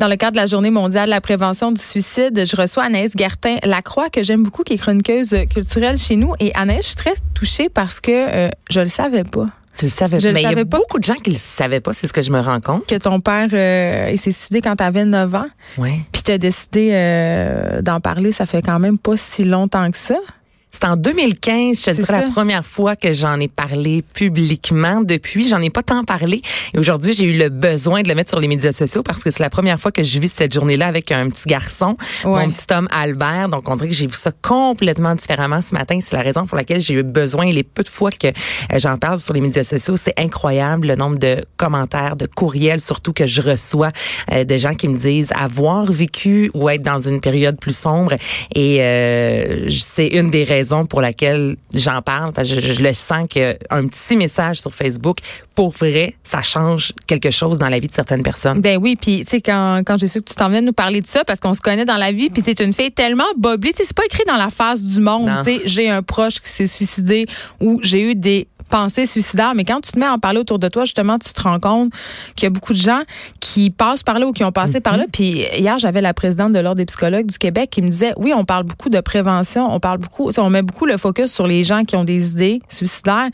Dans le cadre de la Journée mondiale de la prévention du suicide, je reçois Anaïs Gertin-Lacroix, que j'aime beaucoup, qui est chroniqueuse culturelle chez nous. Et Anaïs, je suis très touchée parce que euh, je le savais pas. Tu le savais Je le mais il y savais a pas. beaucoup de gens qui le savaient pas, c'est ce que je me rends compte. Que ton père, euh, il s'est suicidé quand tu avais 9 ans. Ouais. Puis tu as décidé euh, d'en parler, ça fait quand même pas si longtemps que ça. C'est en 2015, je te C'est dirais, la première fois que j'en ai parlé publiquement. Depuis, j'en ai pas tant parlé. Et aujourd'hui, j'ai eu le besoin de le mettre sur les médias sociaux parce que c'est la première fois que je vis cette journée-là avec un petit garçon, Ouais. mon petit homme Albert. Donc, on dirait que j'ai vu ça complètement différemment ce matin. C'est la raison pour laquelle j'ai eu besoin, les peu de fois que euh, j'en parle sur les médias sociaux, c'est incroyable le nombre de commentaires, de courriels surtout que je reçois euh, de gens qui me disent avoir vécu ou être dans une période plus sombre. Et euh, c'est une des raisons pour laquelle j'en parle. Parce que je, je le sens qu'un petit message sur Facebook, pour vrai, ça change quelque chose dans la vie de certaines personnes. Ben oui, puis tu sais quand, quand j'ai su que tu t'en venais de nous parler de ça parce qu'on se connaît dans la vie, puis t'es une fille tellement boblée, tu sais c'est pas écrit dans la face du monde, tu sais j'ai un proche qui s'est suicidé ou j'ai eu des pensées suicidaires, mais quand tu te mets à en parler autour de toi, justement, tu te rends compte qu'il y a beaucoup de gens qui passent par là ou qui ont passé par là. Puis hier, j'avais la présidente de l'Ordre des psychologues du Québec qui me disait, oui, on parle beaucoup de prévention, on parle beaucoup, on met beaucoup le focus sur les gens qui ont des idées suicidaires,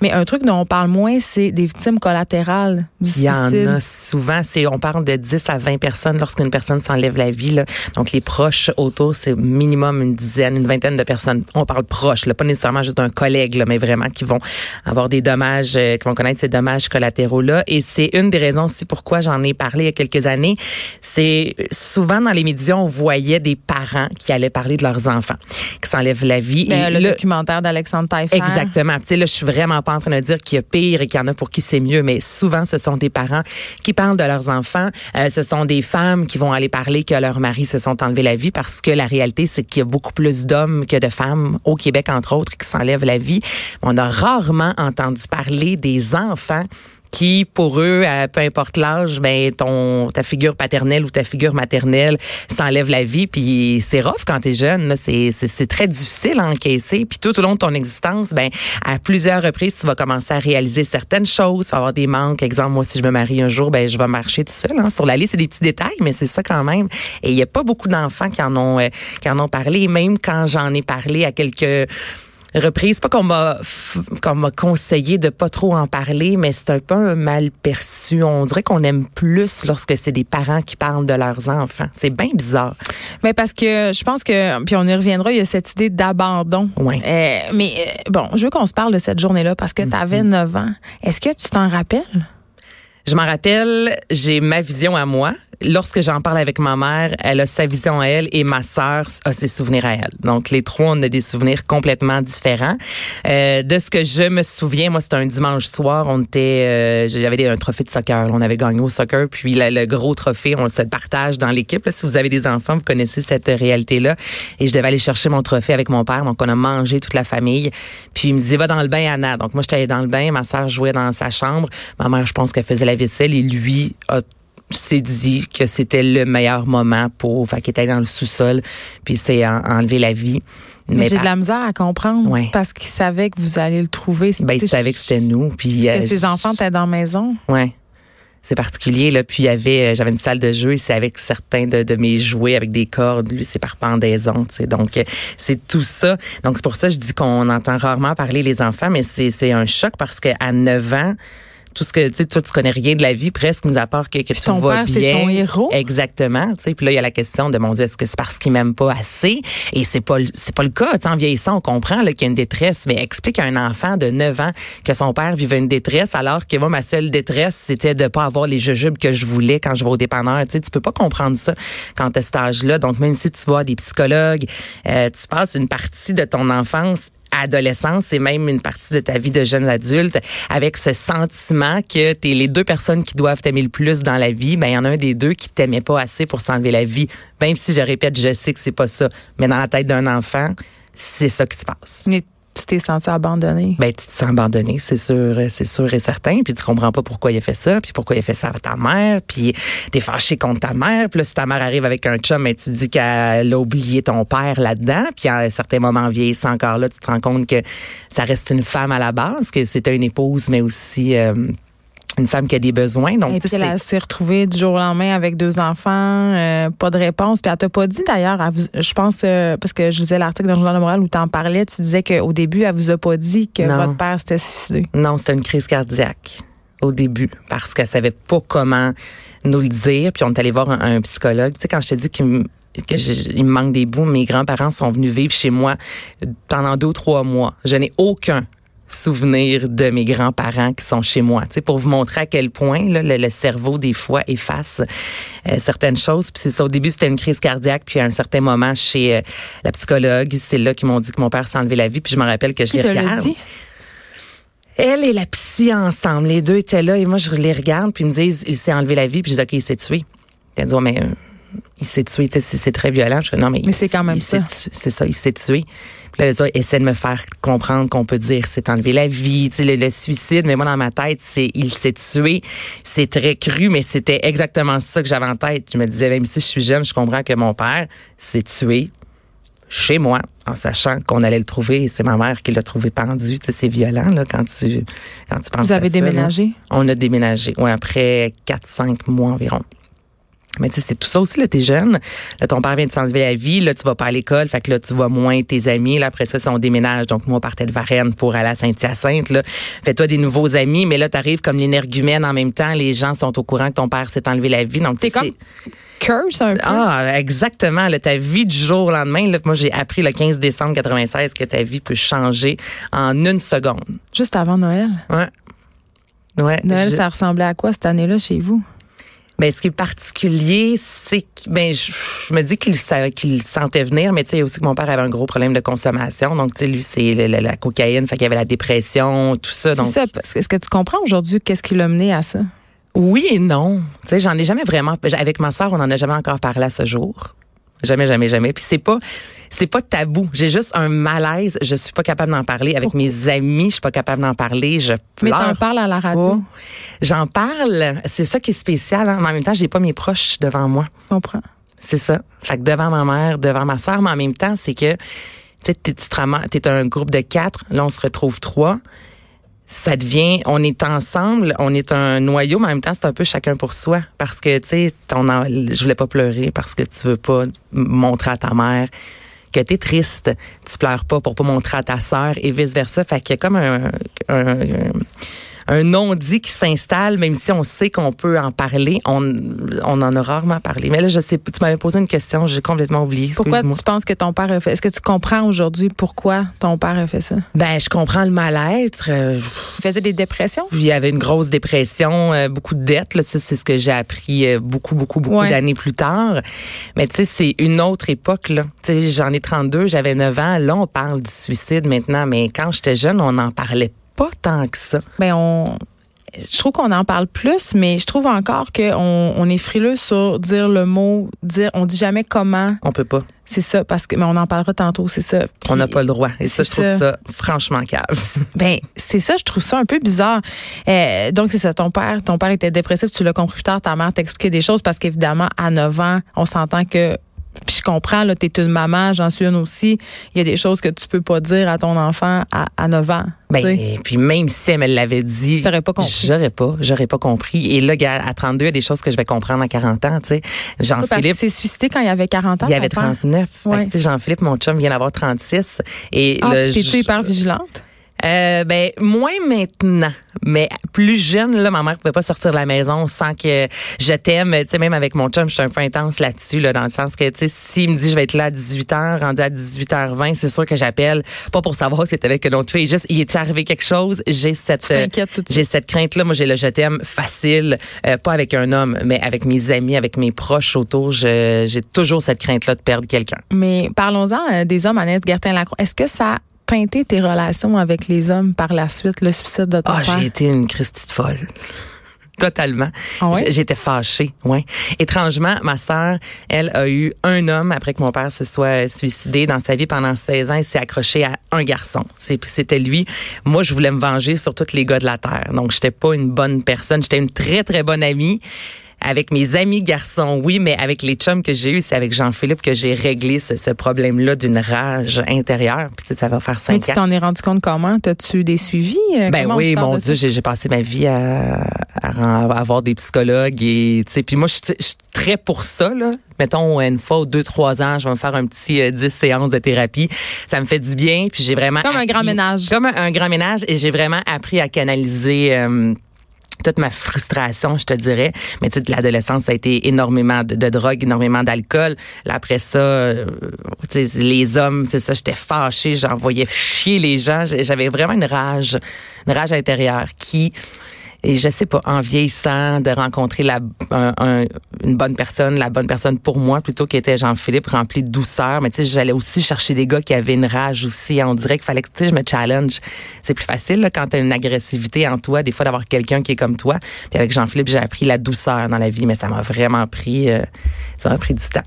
mais un truc dont on parle moins, c'est des victimes collatérales du Il y en a souvent. C'est, on parle de 10 à 20 personnes lorsqu'une personne s'enlève la vie. Là. Donc, les proches autour, c'est minimum une dizaine, une vingtaine de personnes. On parle proches, là, pas nécessairement juste d'un collègue, là, mais vraiment qui vont avoir des dommages, euh, qui vont connaître ces dommages collatéraux-là. Et c'est une des raisons aussi pourquoi j'en ai parlé il y a quelques années. C'est souvent dans les médias, on voyait des parents qui allaient parler de leurs enfants qui s'enlèvent la vie. Ben, Et le documentaire d'Alexandre Taillefer. Exactement. Tu sais, là, je suis vraiment pas en train de dire qu'il y a pire et qu'il y en a pour qui c'est mieux, mais souvent, ce sont des parents qui parlent de leurs enfants. Euh, ce sont des femmes qui vont aller parler que leurs maris se sont enlevés la vie parce que la réalité, c'est qu'il y a beaucoup plus d'hommes que de femmes au Québec, entre autres, qui s'enlèvent la vie. On a rarement entendu parler des enfants qui, pour eux, peu importe l'âge, ben ton ta figure paternelle ou ta figure maternelle s'enlève la vie. Puis c'est rough quand t'es jeune. C'est c'est très difficile à encaisser. Puis tout au long de ton existence, ben à plusieurs reprises, tu vas commencer à réaliser certaines choses. Tu vas avoir des manques. Exemple, moi, si je me marie un jour, ben je vais marcher tout seul. Hein. Sur la liste, c'est des petits détails, mais c'est ça quand même. Et il y a pas beaucoup d'enfants qui en ont euh, qui en ont parlé. Même quand j'en ai parlé à quelques reprise. Pas qu'on m'a qu'on m'a conseillé de pas trop en parler, mais c'est un peu un mal perçu. On dirait qu'on aime plus lorsque c'est des parents qui parlent de leurs enfants. C'est bien bizarre. Mais parce que je pense que, puis on y reviendra, il y a cette idée d'abandon. Ouais. Euh, mais euh, bon, je veux qu'on se parle de cette journée-là parce que tu avais 9 ans. Est-ce que tu t'en rappelles? Je m'en rappelle, j'ai ma vision à moi. Lorsque j'en parle avec ma mère, elle a sa vision à elle et ma sœur a ses souvenirs à elle. Donc les trois, on a des souvenirs complètement différents. Euh, de ce que je me souviens, moi c'était un dimanche soir, on était, euh, j'avais un trophée de soccer. là. On avait gagné au soccer, puis le gros trophée, on se partage dans l'équipe. là. Si vous avez des enfants, vous connaissez cette réalité-là. Et je devais aller chercher mon trophée avec mon père, donc on a mangé toute la famille. Puis il me dit va dans le bain, Anna. Donc moi j'étais allée dans le bain, ma sœur jouait dans sa chambre, ma mère je pense qu'elle faisait la vaisselle et lui a s'est dit que c'était le meilleur moment pour fait qu'il était dans le sous-sol puis c'est enlevé la vie Mais j'ai de la misère à comprendre Ouais. parce qu'il savait que vous alliez le trouver. ben, il savait que c'était nous puis euh, Que ses enfants étaient dans la maison. Ouais. C'est particulier là. Puis il y avait, euh, j'avais une salle de jeu et c'est avec certains de, de mes jouets avec des cordes. Lui, c'est par pendaison. Tu sais. Donc euh, c'est tout ça. Donc c'est pour ça que je dis qu'on entend rarement parler les enfants, mais c'est c'est un choc parce qu'à 9 ans. Tout ce que tu sais, toi tu connais rien de la vie presque, mis à part que, que tout ton va père, c'est bien. ton héros. Exactement. Tu sais, puis là il y a la question de mon Dieu, est-ce que c'est parce qu'il m'aime pas assez? Et c'est pas le- c'est pas le cas. Tu sais, en vieillissant, on comprend là, qu'il y a une détresse, mais explique à un enfant de 9 ans que son père vivait une détresse, alors que moi ma seule détresse c'était de pas avoir les jujubes que je voulais quand je vais au dépanneur. Tu sais, tu peux pas comprendre ça quand tu cet âge-là. Donc même si tu vois des psychologues, euh, tu passes une partie de ton enfance adolescence et même une partie de ta vie de jeune adulte avec ce sentiment que t'es les deux personnes qui doivent t'aimer le plus dans la vie, ben il y en a un des deux qui t'aimait pas assez pour s'enlever la vie. Même si je répète, je sais que c'est pas ça, mais dans la tête d'un enfant, c'est ça qui se passe. Tu t'es senti abandonné? Ben, tu te sens abandonné, c'est sûr, c'est sûr et certain. Puis tu comprends pas pourquoi il a fait ça, puis pourquoi il a fait ça à ta mère, puis t'es fâché contre ta mère. Puis là, si ta mère arrive avec un chum, ben, tu dis qu'elle a oublié ton père là-dedans. Puis à un certain moment, en vieillissant encore là, tu te rends compte que ça reste une femme à la base, que c'était une épouse, mais aussi... euh, une femme qui a des besoins. Donc, Et puis elle s'est retrouvée du jour au lendemain avec deux enfants, euh, pas de réponse. Puis elle t'a pas dit d'ailleurs, je pense, euh, parce que je lisais l'article dans le Journal de Montréal où tu en parlais, tu disais qu'au début, elle vous a pas dit que votre père s'était suicidé. Non, c'était une crise cardiaque au début parce qu'elle savait pas comment nous le dire. Puis on est allé voir un, psychologue. Tu sais, quand je t'ai dit qu'il me me manque des bouts. Mes grands-parents sont venus vivre chez moi pendant deux ou trois mois. Je n'ai aucun souvenir de mes grands-parents qui sont chez moi, tu sais, pour vous montrer à quel point là, le, cerveau des fois efface euh, certaines choses. Puis c'est ça. Au début, c'était une crise cardiaque, puis à un certain moment chez euh, la psychologue, c'est là qu'ils m'ont dit que mon père s'est enlevé la vie. Puis je me rappelle que je les regarde. Dit? Elle et la psy ensemble, les deux étaient là et moi je les regarde puis ils me disent il s'est enlevé la vie puis je dis ok il s'est tué. Elle dit mais euh, il s'est tué, c'est très violent. Je dis, non mais, mais c'est quand même ça. C'est ça, il s'est tué. Là, ils essaient de me faire comprendre qu'on peut dire c'est enlevé la vie, tu sais, le, suicide. Mais moi, dans ma tête, c'est il s'est tué. C'est très cru, mais c'était exactement ça que j'avais en tête. Je me disais, même si je suis jeune, je comprends que mon père s'est tué chez moi, en sachant qu'on allait le trouver. C'est ma mère qui l'a trouvé pendu. Tu sais, c'est violent là quand tu quand tu penses. Vous avez déménagé? On a déménagé. Ouais, après 4-5 mois environ. Mais tu sais, c'est tout ça aussi, là, t'es jeune. Là, ton père vient de s'enlever la vie. Là, tu vas pas à l'école. Fait que là, tu vois moins tes amis. Là, après ça, si on déménage. Donc, moi, on partait de Varennes pour aller à Saint-Hyacinthe, là. Fais-toi des nouveaux amis. Mais là, t'arrives comme l'énergumène en même temps. Les gens sont au courant que ton père s'est enlevé la vie. Donc, c'est comme curse un peu. Ah, exactement. Là, ta vie du jour au lendemain. Là, moi, j'ai appris le 15 décembre 96 que ta vie peut changer en une seconde. Juste avant Noël? Ouais. Ouais. Noël, ça ressemblait à quoi cette année-là chez vous? Ben, ce qui est particulier, c'est que ben, je, me dis qu'il qu'il sentait venir, mais tu sais aussi que mon père avait un gros problème de consommation. Donc, tu sais, lui, c'est la, cocaïne, fait qu'il y avait la dépression, tout ça. C'est ça. Est-ce que tu comprends aujourd'hui qu'est-ce qui l'a mené à ça? Oui et non. Tu sais, j'en ai jamais vraiment. Avec ma sœur, on en a jamais encore parlé à ce jour. Jamais, jamais, jamais. Puis c'est pas, c'est pas tabou. J'ai juste un malaise. Je suis pas capable d'en parler. Avec mes amis, je suis pas capable d'en parler. Je pleure. Mais t'en parles à la radio? J'en parle. C'est ça qui est spécial. Hein. Mais en même temps, j'ai pas mes proches devant moi. Je comprends. C'est ça. Fait que devant ma mère, devant ma soeur, mais en même temps, c'est que tu es un groupe de quatre. Là, on se retrouve trois ça devient, on est ensemble, on est un noyau, mais en même temps, c'est un peu chacun pour soi. Parce que, tu sais, je voulais pas pleurer parce que tu veux pas montrer à ta mère que tu es triste. Tu pleures pas pour pas montrer à ta sœur et vice-versa. Fait qu'il y a comme un un non-dit qui s'installe, même si on sait qu'on peut en parler, on, on en a rarement parlé. Mais là, je sais, tu m'avais posé une question, j'ai complètement oublié. Pourquoi tu penses que ton père a fait Est-ce que tu comprends aujourd'hui pourquoi ton père a fait ça? Ben, je comprends le mal-être. Euh, il faisait des dépressions? Il y avait une grosse dépression, euh, beaucoup de dettes. Là, c'est ce que j'ai appris euh, beaucoup, beaucoup, beaucoup d'années plus tard. Mais tu sais, c'est une autre époque là. Tu sais, j'en ai 32, j'avais 9 ans. Là, on parle du suicide maintenant, mais quand j'étais jeune, on n'en parlait pas pas tant que ça. Ben on je trouve qu'on en parle plus, mais je trouve encore qu'on on est frileux sur dire le mot, dire, on dit jamais comment. On peut pas. C'est ça, parce que, mais on en parlera tantôt, c'est ça. on n'a pas le droit. Et ça, je trouve ça, franchement calme. Ben, c'est ça, je trouve ça un peu bizarre. Euh, donc, c'est ça, ton père, ton père était dépressif, tu l'as compris plus tard, ta mère t'expliquait des choses parce qu'évidemment, à 9 ans, on s'entend que puis je comprends, là, t'es une maman, j'en suis une aussi. Il y a des choses que tu peux pas dire à ton enfant à, à 9 ans. Ben, et puis même si elle me l'avait dit, j'aurais pas compris. J'aurais pas, j'aurais pas compris. Et là, à 32, il y a des choses que je vais comprendre à 40 ans, tu sais. Jean-Philippe. s'est suicidé quand il avait 40 ans. Il avait 39. Ouais. Jean-Philippe, mon chum, vient d'avoir 36. Et ah, t'es-tu hyper vigilante? Euh, ben moins maintenant, mais plus jeune là, ma mère pouvait pas sortir de la maison sans que je t'aime. Tu sais, même avec mon chum, je suis un peu intense là-dessus, là, dans le sens que tu sais, s'il me dit je vais être là à 18 h rendu à 18h20, c'est sûr que j'appelle pas pour savoir si c'est avec une autre fille, juste il est arrivé quelque chose. J'ai cette j'ai cette crainte là. Moi, j'ai le je t'aime facile, euh, pas avec un homme, mais avec mes amis, avec mes proches autour. J'ai toujours cette crainte là de perdre quelqu'un. Mais parlons-en euh, des hommes, Annette Gertin-Lacroix. Est-ce que ça teinté tes relations avec les hommes par la suite, le suicide de ton ah, j'ai été une Christie folle. Totalement. Ah j'étais fâchée, ouais. Étrangement, ma sœur, elle a eu un homme après que mon père se soit suicidé dans sa vie pendant 16 ans. Il s'est accroché à un garçon. C'était lui. Moi, je voulais me venger sur tous les gars de la terre. Donc, j'étais pas une bonne personne. J'étais une très, très bonne amie avec mes amis garçons, oui, mais avec les chums que j'ai eu, c'est avec Jean-Philippe que j'ai réglé ce, ce problème-là d'une rage intérieure. Puis, ça va faire cinq mais tu t'en es rendu compte comment? As-tu des suivis? Euh, ben oui, mon Dieu, j'ai passé ma vie à, à, avoir des psychologues et, tu sais, puis moi, je suis très pour ça, là. Mettons, une fois ou deux, trois ans, je vais me faire un petit euh, dix séances de thérapie. Ça me fait du bien, puis j'ai vraiment... Comme un grand ménage. Comme un, grand ménage, et j'ai vraiment appris à canaliser... Euh, toute ma frustration, je te dirais. Mais tu sais, l'adolescence, ça a été énormément de, drogue, énormément d'alcool. Après ça, euh, tu sais, les hommes, c'est ça, j'étais fâchée, j'envoyais chier les gens. J'avais vraiment une rage, une rage intérieure qui et je sais pas, en vieillissant, de rencontrer la, une bonne personne, la bonne personne pour moi, plutôt qu'était Jean-Philippe, rempli de douceur. Mais tu sais, j'allais aussi chercher des gars qui avaient une rage aussi. On dirait qu'il fallait que, tu sais, je me challenge. C'est plus facile, là, quand t'as une agressivité en toi, des fois, d'avoir quelqu'un qui est comme toi. Puis avec Jean-Philippe, j'ai appris la douceur dans la vie, mais ça m'a vraiment pris, euh, ça m'a pris du temps.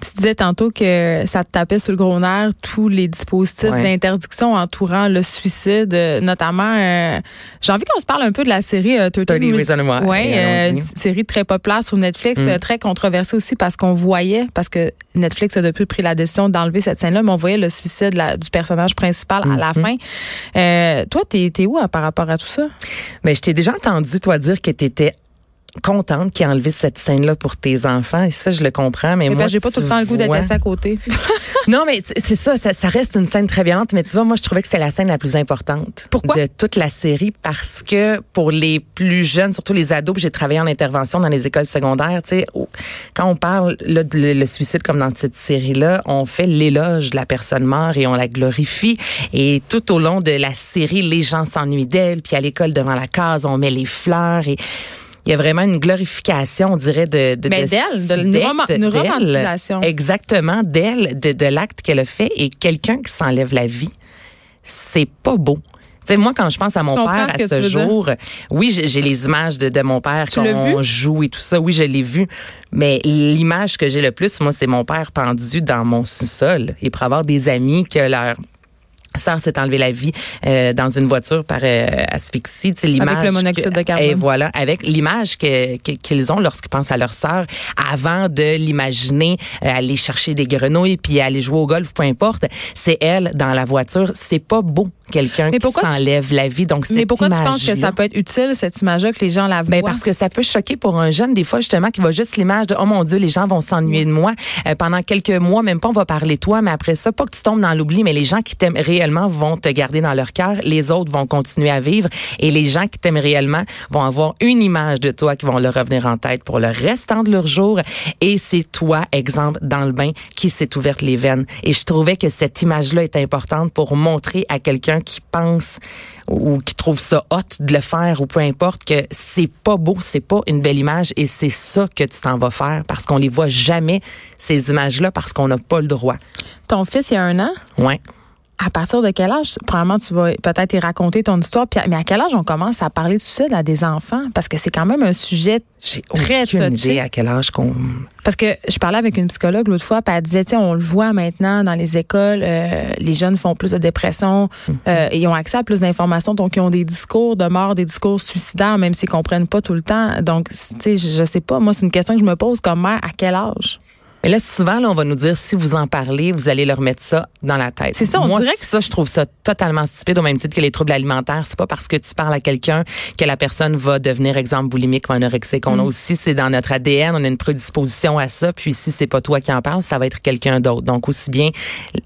Tu disais tantôt que ça te tapait sur le gros nerf tous les dispositifs d'interdiction entourant le suicide, euh, notamment. Euh, j'ai envie qu'on se parle un peu de la série euh, 30 Reasons Why. Oui, euh, série très populaire sur Netflix, mm. très controversée aussi parce qu'on voyait, parce que Netflix a depuis pris la décision d'enlever cette scène-là, mais on voyait le suicide du personnage principal à la mm-hmm. fin. toi, t'es es où hein, par rapport à tout ça? Mais ben, je t'ai déjà entendu, toi, dire que t'étais contente qu'il ait enlevé cette scène-là pour tes enfants. Et ça, je le comprends. Mais, moi, j'ai pas tout le temps le goût d'être à côté. non, mais c'est ça, ça, reste une scène très violente. Mais tu vois, moi, je trouvais que c'est la scène la plus importante. Pourquoi? De toute la série parce que pour les plus jeunes, surtout les ados, j'ai travaillé en intervention dans les écoles secondaires, tu sais, quand on parle là, de le suicide comme dans cette série-là, on fait l'éloge de la personne morte et on la glorifie. Et tout au long de la série, les gens s'ennuient d'elle. Puis à l'école, devant la case, on met les fleurs et il y a vraiment une glorification, on dirait, de, de, Mais d'elle, de, une, romantisation. Exactement, d'elle, de, de l'acte qu'elle a fait. Et quelqu'un qui s'enlève la vie, c'est pas beau. Tu sais, moi, quand je pense à mon père à ce, jour, oui, j'ai les images de, de mon père quand on joue et tout ça. Oui, je l'ai vu. Mais l'image que j'ai le plus, moi, c'est mon père pendu dans mon sous-sol. Et pour avoir des amis que leur sœur s'est enlevé la vie euh, dans une voiture par euh, asphyxie. L'image avec le monoxyde de carbone. Et voilà, avec l'image que, qu'ils ont lorsqu'ils pensent à leur sœur, avant de l'imaginer euh, aller chercher des grenouilles puis aller jouer au golf, peu importe, c'est elle dans la voiture. C'est pas beau quelqu'un qui s'enlève la vie. Donc, Mais pourquoi tu penses que ça peut être utile, cette image-là, que les gens la ben, voient? parce que ça peut choquer pour un jeune, des fois, justement, qui voit juste l'image de, oh mon Dieu, les gens vont s'ennuyer de moi. pendant quelques mois, même pas, on va parler de toi, mais après ça, pas que tu tombes dans l'oubli, mais les gens qui t'aiment réellement vont te garder dans leur cœur, les autres vont continuer à vivre et les gens qui t'aiment réellement vont avoir une image de toi qui vont leur revenir en tête pour le restant de leur jour et c'est toi, exemple, dans le bain, qui s'est ouverte les veines. Et je trouvais que cette image-là est importante pour montrer à quelqu'un qui pense ou qui trouve ça hot de le faire ou peu importe que c'est pas beau, c'est pas une belle image et c'est ça que tu t'en vas faire parce qu'on les voit jamais ces images-là parce qu'on n'a pas le droit. Ton fils il y a un an? Ouais à partir de quel âge, probablement, tu vas peut-être y raconter ton histoire, mais à quel âge on commence à parler de suicide à des enfants? Parce que c'est quand même un sujet très aucune idée à quel âge qu'on... Parce que je parlais avec une psychologue l'autre fois, puis elle disait, tu on le voit maintenant dans les écoles, euh, les jeunes font plus de dépression, mm-hmm. euh, ils ont accès à plus d'informations, donc ils ont des discours de mort, des discours suicidaires, même s'ils comprennent pas tout le temps. Donc, tu sais, je sais pas, moi, c'est une question que je me pose comme mère, à quel âge? Mais là, souvent, là, on va nous dire, si vous en parlez, vous allez leur mettre ça dans la tête. C'est ça, on Moi, dirait que ça, je trouve ça totalement stupide, au même titre que les troubles alimentaires. C'est pas parce que tu parles à quelqu'un que la personne va devenir, exemple, boulimique ou anorexique. On a mm. aussi, c'est dans notre ADN, on a une prédisposition à ça. Puis si c'est pas toi qui en parles, ça va être quelqu'un d'autre. Donc, aussi bien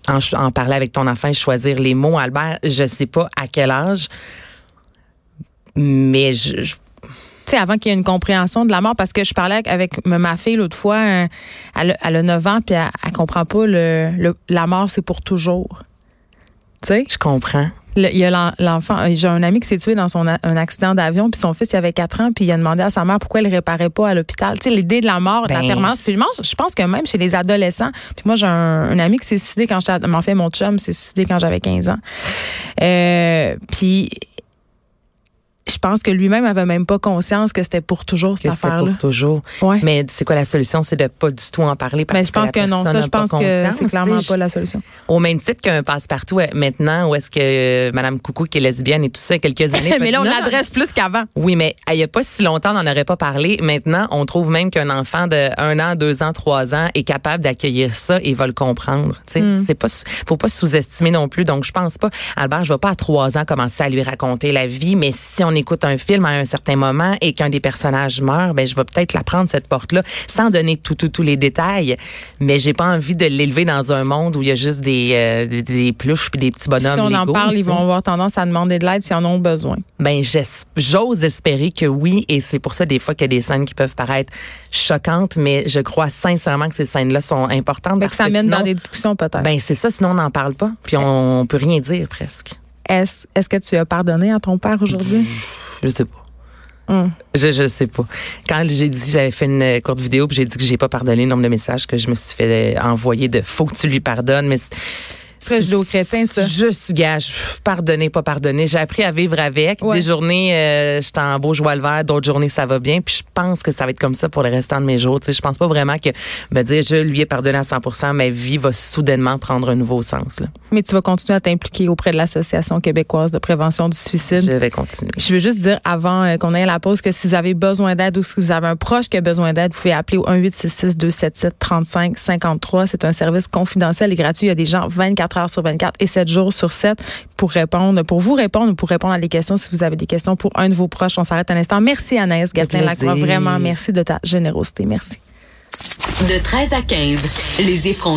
en, en parler avec ton enfant et choisir les mots. Albert, je sais pas à quel âge, mais je tu sais, avant qu'il y ait une compréhension de la mort, parce que je parlais avec ma fille l'autre fois, euh, elle, a 9 ans, puis elle, elle comprend pas le, la mort, c'est pour toujours. Tu sais? Je comprends. il y a l'enfant, j'ai un ami qui s'est tué dans son un accident d'avion, puis son fils il avait 4 ans, puis il a demandé à sa mère pourquoi elle réparait pas à l'hôpital. Tu sais, l'idée de la mort, de la ben, permanence. Puis je pense que même chez les adolescents, puis moi j'ai un, ami qui s'est suicidé quand j'étais, m'en fait mon chum s'est suicidé quand j'avais 15 ans. Euh, puis je pense que lui-même avait même pas conscience que c'était pour toujours cette affaire-là. pour toujours. Ouais. Mais c'est quoi la solution? C'est de pas du tout en parler parce Mais je pense que, non, ça, je pense que c'est clairement pas la solution. Au même titre qu'un passe-partout euh, maintenant, où est-ce que euh, Madame Coucou, qui est lesbienne et tout ça, quelques années. mais là, on l'adresse plus qu'avant. Oui, mais il y a pas si longtemps, on n'en aurait pas parlé. Maintenant, on trouve même qu'un enfant de un an, deux ans, trois ans est capable d'accueillir ça et va le comprendre. Tu sais, Hmm. c'est pas, faut pas sous-estimer non plus. Donc, je pense pas, Albert, je vais pas à trois ans commencer à lui raconter la vie, mais si on écoute un film à un certain moment et qu'un des personnages meurt, ben, je vais peut-être la prendre cette porte-là, sans donner tout, tout, tous les détails. Mais j'ai pas envie de l'élever dans un monde où il y a juste des, euh, des, des pluches puis des petits Si bonhommes on en parle, ils vont avoir tendance à demander de l'aide s'ils en ont besoin. Ben, j'ose espérer que oui, et c'est pour ça des fois qu'il y a des scènes qui peuvent paraître choquantes, mais je crois sincèrement que ces scènes-là sont importantes Fait que parce ça mène dans des discussions peut-être. ben c'est ça, sinon on n'en parle pas, puis on, on peut rien dire presque. Est-ce que tu as pardonné à ton père aujourd'hui? Je sais pas. Hum. Je je sais pas. Quand j'ai dit j'avais fait une courte vidéo puis j'ai dit que j'ai pas pardonné le nombre de messages que je me suis fait envoyer de faut que tu lui pardonnes mais Très judéo-chrétien, ça. Juste gage, pardonner pas pardonner. J'ai appris à vivre avec. Ouais. Des journées euh, j'étais en beau joie le vert, d'autres journées ça va bien puis je pense que ça va être comme ça pour le restant de mes jours, tu sais, je pense pas vraiment que me dire je lui ai pardonné à 100%, ma vie va soudainement prendre un nouveau sens là. Mais tu vas continuer à t'impliquer auprès de l'Association québécoise de prévention du suicide. Je vais continuer. Je veux juste dire avant euh, qu'on aille à la pause que si vous avez besoin d'aide ou si vous avez un proche qui a besoin d'aide, vous pouvez appeler au 1866 277 35 53. C'est un service confidentiel et gratuit. Il y a des gens 24 heures sur 24 et 7 jours sur 7 pour répondre, pour vous répondre ou pour répondre à des questions si vous avez des questions pour un de vos proches. On s'arrête un instant. Merci Anaïs Gertin-Lacroix. plaisir. Vraiment, merci de ta générosité. Merci. De 13 à 15, les effrontés.